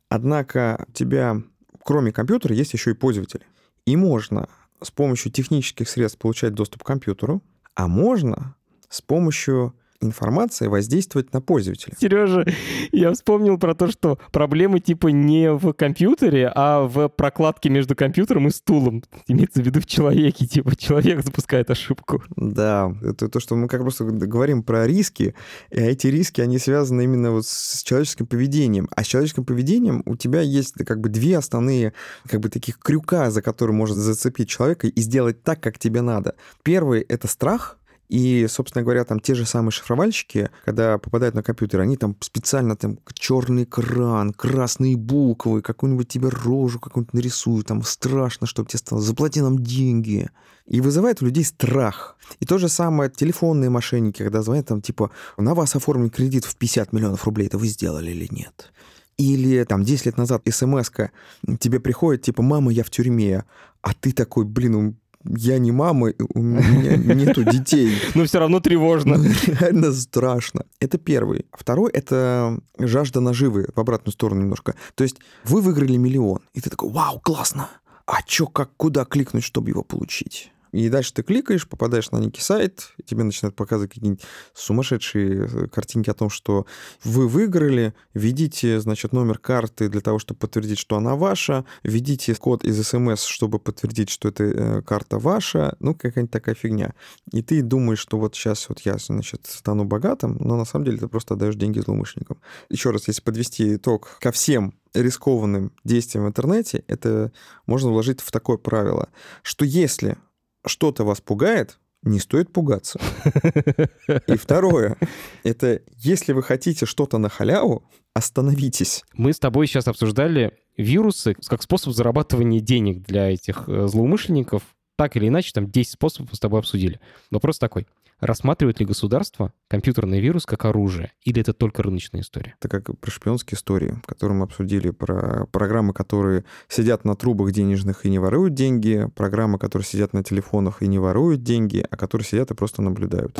Однако у тебя, кроме компьютера, есть еще и пользователи. И можно с помощью технических средств получать доступ к компьютеру, а можно с помощью информации воздействовать на пользователя. Сережа, я вспомнил про то, что проблемы типа не в компьютере, а в прокладке между компьютером и стулом. Имеется в виду в человеке, типа человек запускает ошибку. Да, это то, что мы как просто говорим про риски, и эти риски, они связаны именно вот с человеческим поведением. А с человеческим поведением у тебя есть как бы две основные как бы таких крюка, за которые может зацепить человека и сделать так, как тебе надо. Первый — это страх — и, собственно говоря, там те же самые шифровальщики, когда попадают на компьютер, они там специально там черный экран, красные буквы, какую-нибудь тебе рожу какую-нибудь нарисуют, там страшно, чтобы тебе стало, заплати нам деньги. И вызывает у людей страх. И то же самое телефонные мошенники, когда звонят там типа, на вас оформлен кредит в 50 миллионов рублей, это вы сделали или нет? Или там 10 лет назад смс тебе приходит, типа, мама, я в тюрьме, а ты такой, блин, я не мама, у меня нету детей. Но все равно тревожно. Реально страшно. Это первый. Второй — это жажда наживы в обратную сторону немножко. То есть вы выиграли миллион, и ты такой, вау, классно. А чё, как, куда кликнуть, чтобы его получить? И дальше ты кликаешь, попадаешь на некий сайт, тебе начинают показывать какие-нибудь сумасшедшие э, картинки о том, что вы выиграли, введите, значит, номер карты для того, чтобы подтвердить, что она ваша, введите код из смс, чтобы подтвердить, что эта э, карта ваша, ну, какая-нибудь такая фигня. И ты думаешь, что вот сейчас вот я, значит, стану богатым, но на самом деле ты просто отдаешь деньги злоумышленникам. Еще раз, если подвести итог ко всем рискованным действиям в интернете, это можно вложить в такое правило, что если что-то вас пугает, не стоит пугаться. И второе, это если вы хотите что-то на халяву, остановитесь. Мы с тобой сейчас обсуждали вирусы как способ зарабатывания денег для этих э, злоумышленников. Так или иначе, там 10 способов мы с тобой обсудили. Вопрос такой. Рассматривает ли государство компьютерный вирус как оружие? Или это только рыночная история? Это как про шпионские истории, которые мы обсудили, про программы, которые сидят на трубах денежных и не воруют деньги, программы, которые сидят на телефонах и не воруют деньги, а которые сидят и просто наблюдают.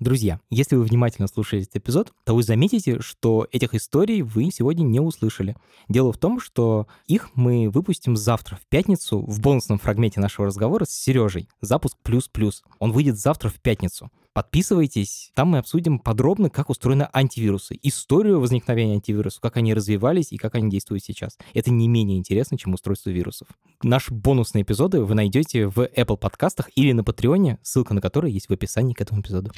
Друзья, если вы внимательно слушаете этот эпизод, то вы заметите, что этих историй вы сегодня не услышали. Дело в том, что их мы выпустим завтра, в пятницу, в бонусном фрагменте нашего разговора с Сережей. Запуск плюс-плюс. Он выйдет завтра в пятницу. Подписывайтесь, там мы обсудим подробно, как устроены антивирусы, историю возникновения антивирусов, как они развивались и как они действуют сейчас. Это не менее интересно, чем устройство вирусов. Наши бонусные эпизоды вы найдете в Apple подкастах или на Патреоне, ссылка на который есть в описании к этому эпизоду.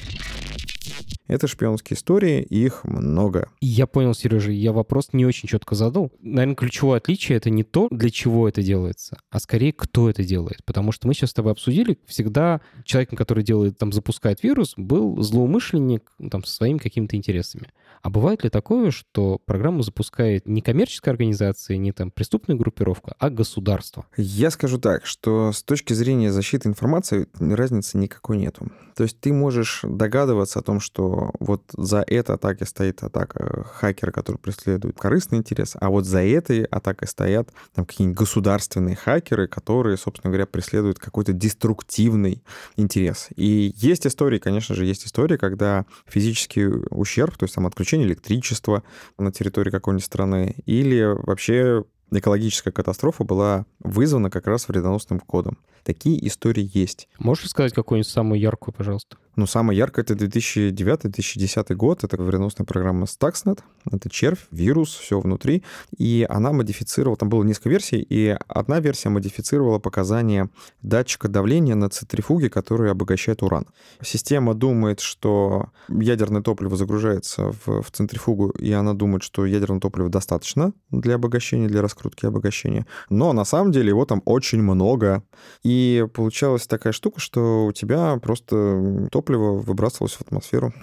Это шпионские истории, их много. Я понял, Сережа, я вопрос не очень четко задал. Наверное, ключевое отличие — это не то, для чего это делается, а скорее, кто это делает. Потому что мы сейчас с тобой обсудили, всегда человек, который делает, там, запускает вирус, был злоумышленник ну, там, со своими какими-то интересами. А бывает ли такое, что программу запускает не коммерческая организация, не там преступная группировка, а государство? Я скажу так, что с точки зрения защиты информации разницы никакой нету. То есть ты можешь догадываться о том, что вот за этой атакой стоит атака хакера, который преследует корыстный интерес, а вот за этой атакой стоят там какие-нибудь государственные хакеры, которые, собственно говоря, преследуют какой-то деструктивный интерес. И есть истории, конечно же, есть истории, когда физический ущерб, то есть там отключение электричества на территории какой-нибудь страны, или вообще экологическая катастрофа была вызвана как раз вредоносным кодом. Такие истории есть. Можешь сказать какую-нибудь самую яркую, пожалуйста? Ну, самая яркая — это 2009-2010 год. Это вредоносная программа Stuxnet. Это червь, вирус, все внутри. И она модифицировала... Там было несколько версий, и одна версия модифицировала показания датчика давления на центрифуге, который обогащает уран. Система думает, что ядерное топливо загружается в, в центрифугу, и она думает, что ядерного топлива достаточно для обогащения, для раскрутки и обогащения. Но на самом деле его там очень много. И получалась такая штука, что у тебя просто топливо выбрасывалось в атмосферу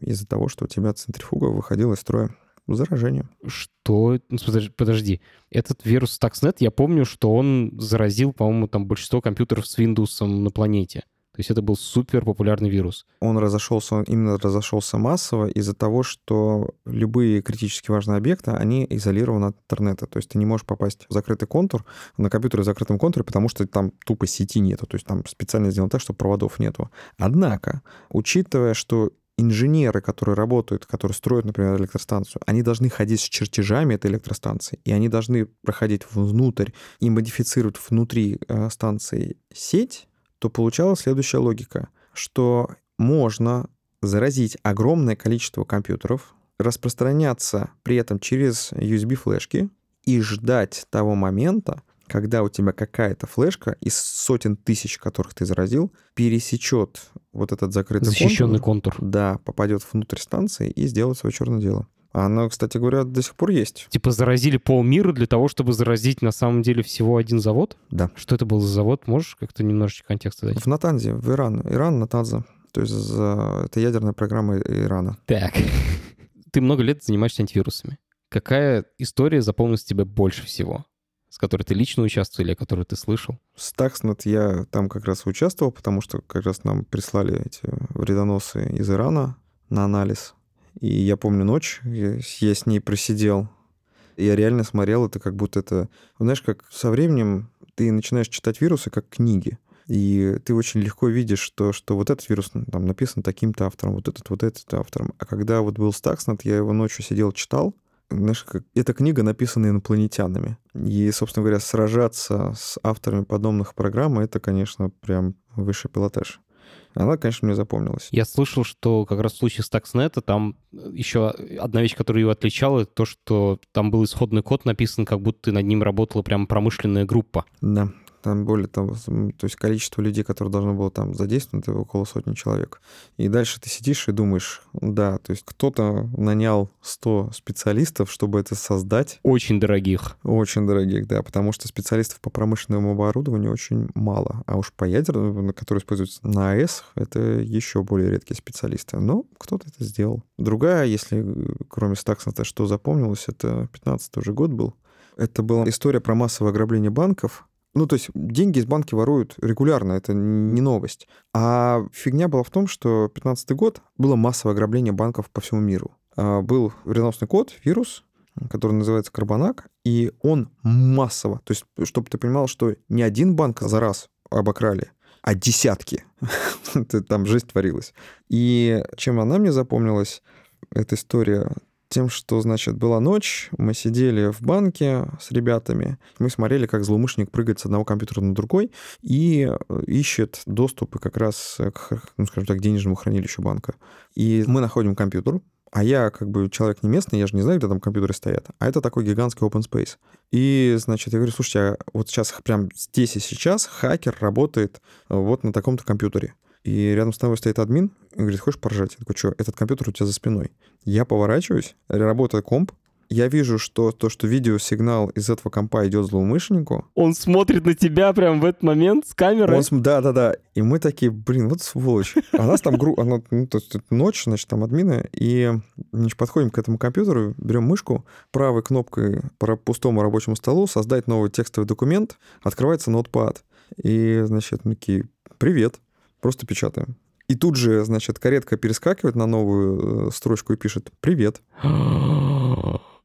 из-за того, что у тебя центрифуга выходила из строя заражение. Что? Ну, подожди. Этот вирус Stuxnet, я помню, что он заразил, по-моему, там большинство компьютеров с Windows на планете. То есть это был супер популярный вирус. Он разошелся, именно разошелся массово из-за того, что любые критически важные объекты, они изолированы от интернета. То есть ты не можешь попасть в закрытый контур, на компьютере в закрытом контуре, потому что там тупо сети нету. То есть там специально сделано так, что проводов нету. Однако, учитывая, что инженеры, которые работают, которые строят, например, электростанцию, они должны ходить с чертежами этой электростанции, и они должны проходить внутрь и модифицировать внутри э, станции сеть, то получалась следующая логика, что можно заразить огромное количество компьютеров, распространяться при этом через USB-флешки и ждать того момента, когда у тебя какая-то флешка из сотен тысяч, которых ты заразил, пересечет вот этот закрытый Защищенный контур. контур. Да, попадет внутрь станции и сделает свое черное дело. Оно, кстати говоря, до сих пор есть. Типа заразили полмира для того, чтобы заразить на самом деле всего один завод? Да. Что это был за завод? Можешь как-то немножечко контекста дать? В Натанзе, в Иран. Иран, Натанза. То есть это ядерная программа Ирана. Так. Ты много лет занимаешься антивирусами. Какая история запомнилась тебе больше всего? с которой ты лично участвовал или о которой ты слышал? Stuxnet я там как раз участвовал, потому что как раз нам прислали эти вредоносы из Ирана на анализ. И я помню ночь, я, с ней просидел. Я реально смотрел это, как будто это... Знаешь, как со временем ты начинаешь читать вирусы как книги. И ты очень легко видишь, что, что вот этот вирус ну, там написан таким-то автором, вот этот, вот этот автором. А когда вот был Stuxnet, я его ночью сидел, читал, знаешь, как... эта книга написана инопланетянами. И, собственно говоря, сражаться с авторами подобных программ, это, конечно, прям высший пилотаж. Она, конечно, мне запомнилась. Я слышал, что как раз в случае с Stuxnet там еще одна вещь, которая ее отличала, то, что там был исходный код написан, как будто над ним работала прям промышленная группа. Да, там более того, то есть количество людей, которые должно было там задействовать, это около сотни человек. И дальше ты сидишь и думаешь, да, то есть кто-то нанял 100 специалистов, чтобы это создать. Очень дорогих. Очень дорогих, да, потому что специалистов по промышленному оборудованию очень мало. А уж по ядерному, который используется на АЭС, это еще более редкие специалисты. Но кто-то это сделал. Другая, если кроме Стаксона, что запомнилось, это 15 уже год был. Это была история про массовое ограбление банков ну, то есть деньги из банки воруют регулярно, это не новость. А фигня была в том, что 15 год было массовое ограбление банков по всему миру. А, был вредоносный код, вирус, который называется Карбонак, и он массово, то есть, чтобы ты понимал, что не один банк за раз обокрали, а десятки. Там жесть творилась. И чем она мне запомнилась, эта история тем, что, значит, была ночь, мы сидели в банке с ребятами, мы смотрели, как злоумышленник прыгает с одного компьютера на другой и э, ищет доступы как раз к, ну, скажем так, денежному хранилищу банка. И мы находим компьютер, а я как бы человек не местный, я же не знаю, где там компьютеры стоят. А это такой гигантский open space. И, значит, я говорю, слушайте, а вот сейчас, прям здесь и сейчас хакер работает э, вот на таком-то компьютере. И рядом с тобой стоит админ и говорит, хочешь поржать? Я такой, что, этот компьютер у тебя за спиной. Я поворачиваюсь, работает комп, я вижу, что то, что видеосигнал из этого компа идет злоумышленнику. Он смотрит на тебя прямо в этот момент с камерой. да, да, да. И мы такие, блин, вот сволочь. А нас там гру... Она, ну, то есть ночь, значит, там админы. И значит, подходим к этому компьютеру, берем мышку, правой кнопкой по пустому рабочему столу создать новый текстовый документ, открывается ноутпад. И, значит, мы такие, привет. Просто печатаем. И тут же, значит, каретка перескакивает на новую э, строчку и пишет «Привет».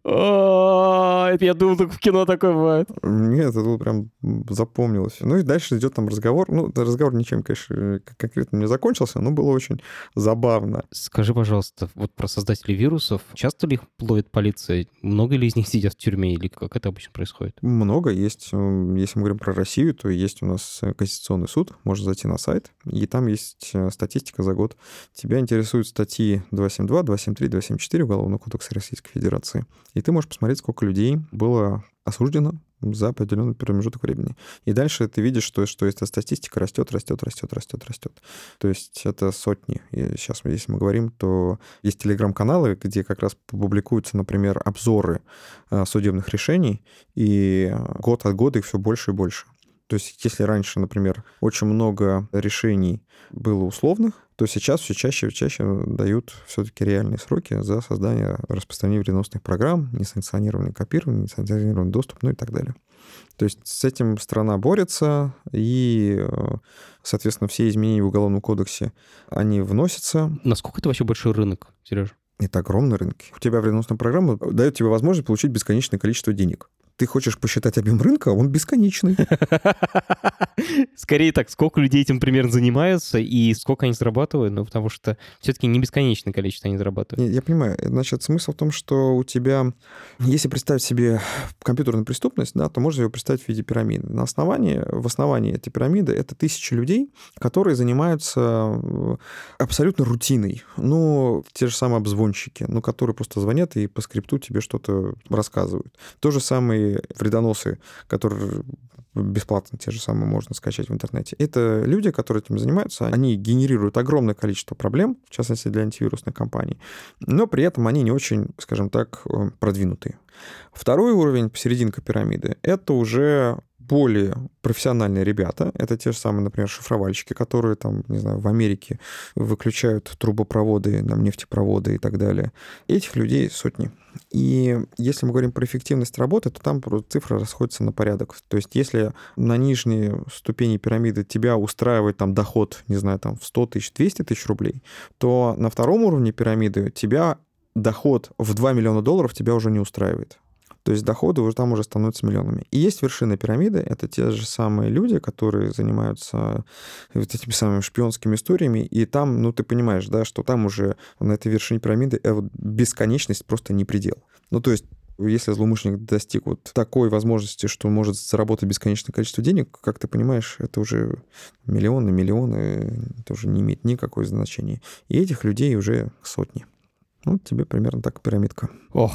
Это я думал, только в кино такое бывает. Нет, это прям запомнилось. Ну и дальше идет там разговор. Ну, разговор ничем, конечно, конкретно не закончился, но было очень забавно. Скажи, пожалуйста, вот про создателей вирусов. Часто ли их ловит полиция? Много ли из них сидят в тюрьме или как это обычно происходит? Много. Есть, э, если мы говорим про Россию, то есть у нас Конституционный суд. Можно зайти на сайт, и там есть э, статистика за год. Тебя интересуют статьи 272, 273, 274 Уголовного кодекса Российской Федерации. И ты можешь посмотреть, сколько людей было осуждено за определенный промежуток времени. И дальше ты видишь, что, что эта статистика растет, растет, растет, растет, растет. То есть это сотни. И сейчас, если мы говорим, то есть телеграм-каналы, где как раз публикуются, например, обзоры э, судебных решений, и год от года их все больше и больше. То есть если раньше, например, очень много решений было условных, то сейчас все чаще и чаще дают все-таки реальные сроки за создание распространения вредоносных программ, несанкционированный копирование, несанкционированный доступ, ну и так далее. То есть с этим страна борется, и, э, соответственно, все изменения в Уголовном кодексе, они вносятся. Насколько это вообще большой рынок, Сережа? Это огромный рынок. У тебя вредоносная программа дает тебе возможность получить бесконечное количество денег ты хочешь посчитать объем рынка, он бесконечный. Скорее так, сколько людей этим примерно занимаются и сколько они зарабатывают, ну, потому что все-таки не бесконечное количество они зарабатывают. Я понимаю. Значит, смысл в том, что у тебя, если представить себе компьютерную преступность, да, то можно ее представить в виде пирамиды. На основании, в основании этой пирамиды это тысячи людей, которые занимаются э, абсолютно рутиной. Ну, те же самые обзвонщики, ну, которые просто звонят и по скрипту тебе что-то рассказывают. То же самое вредоносы, которые бесплатно те же самые можно скачать в интернете. Это люди, которые этим занимаются, они генерируют огромное количество проблем, в частности для антивирусных компаний, но при этом они не очень, скажем так, э, продвинутые. Второй уровень, посерединка пирамиды, это уже более профессиональные ребята. Это те же самые, например, шифровальщики, которые там, не знаю, в Америке выключают трубопроводы, там, нефтепроводы и так далее. Этих людей сотни. И если мы говорим про эффективность работы, то там цифры расходятся на порядок. То есть если на нижней ступени пирамиды тебя устраивает там доход, не знаю, там в 100 тысяч, 200 тысяч рублей, то на втором уровне пирамиды тебя доход в 2 миллиона долларов тебя уже не устраивает. То есть доходы уже там уже становятся миллионами. И есть вершина пирамиды, это те же самые люди, которые занимаются вот этими самыми шпионскими историями, и там, ну, ты понимаешь, да, что там уже на этой вершине пирамиды э, бесконечность просто не предел. Ну, то есть если злоумышленник достиг вот такой возможности, что может заработать бесконечное количество денег, как ты понимаешь, это уже миллионы, миллионы, это уже не имеет никакого значения. И этих людей уже сотни. Вот тебе примерно так пирамидка. Ох.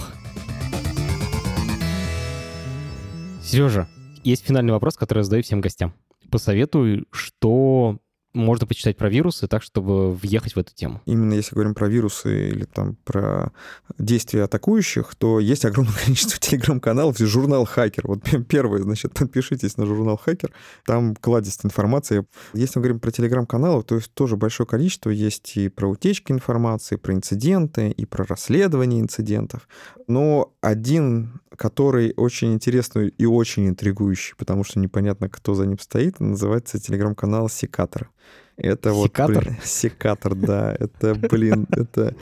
Сережа, есть финальный вопрос, который я задаю всем гостям. Посоветуй, что можно почитать про вирусы так, чтобы въехать в эту тему? Именно если говорим про вирусы или там про действия атакующих, то есть огромное количество телеграм-каналов и журнал «Хакер». Вот первое, значит, подпишитесь на журнал «Хакер», там кладезь информации. Если мы говорим про телеграм-каналы, то есть тоже большое количество есть и про утечки информации, про инциденты, и про расследование инцидентов. Но один, который очень интересный и очень интригующий, потому что непонятно, кто за ним стоит, называется телеграм-канал «Секатор». Это секатор? вот... Блин, секатор, да. Это, блин, это,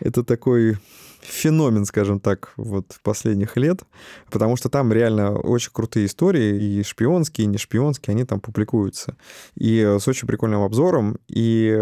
это такой феномен, скажем так, вот последних лет, потому что там реально очень крутые истории, и шпионские, и не шпионские, они там публикуются. И с очень прикольным обзором, и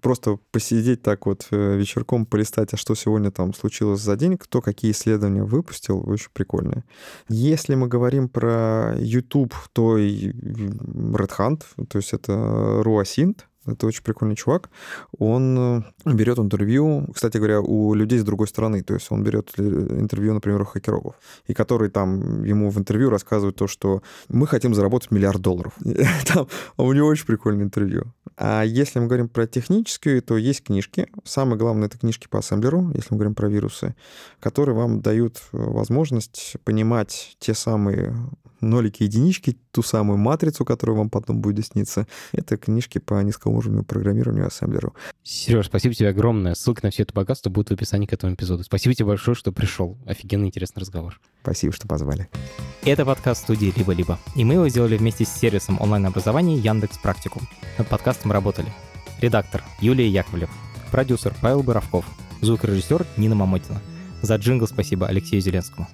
просто посидеть так вот э, вечерком, полистать, а что сегодня там случилось за день, кто какие исследования выпустил, очень прикольно. Если мы говорим про YouTube, то Red Hunt, то есть это Руасинт, это очень прикольный чувак. Он э, берет интервью, кстати говоря, у людей с другой стороны. То есть он берет э, интервью, например, у хакерогов, и который там ему в интервью рассказывает то, что мы хотим заработать миллиард долларов. Там у него очень прикольное интервью. А если мы говорим про техническую, то есть книжки. Самое главное — это книжки по ассемблеру, если мы говорим про вирусы, которые вам дают э, возможность понимать те самые нолики, единички, ту самую матрицу, которая вам потом будет сниться. Это книжки по низкоуровневому программированию ассемблеру. Сереж, спасибо тебе огромное. Ссылка на все это богатство будет в описании к этому эпизоду. Спасибо тебе большое, что пришел. Офигенно интересный разговор. Спасибо, что позвали. Это подкаст студии «Либо-либо». И мы его сделали вместе с сервисом онлайн-образования Яндекс Практикум. Над подкастом работали редактор Юлия Яковлев, продюсер Павел Боровков, звукорежиссер Нина Мамотина. За джингл спасибо Алексею Зеленскому.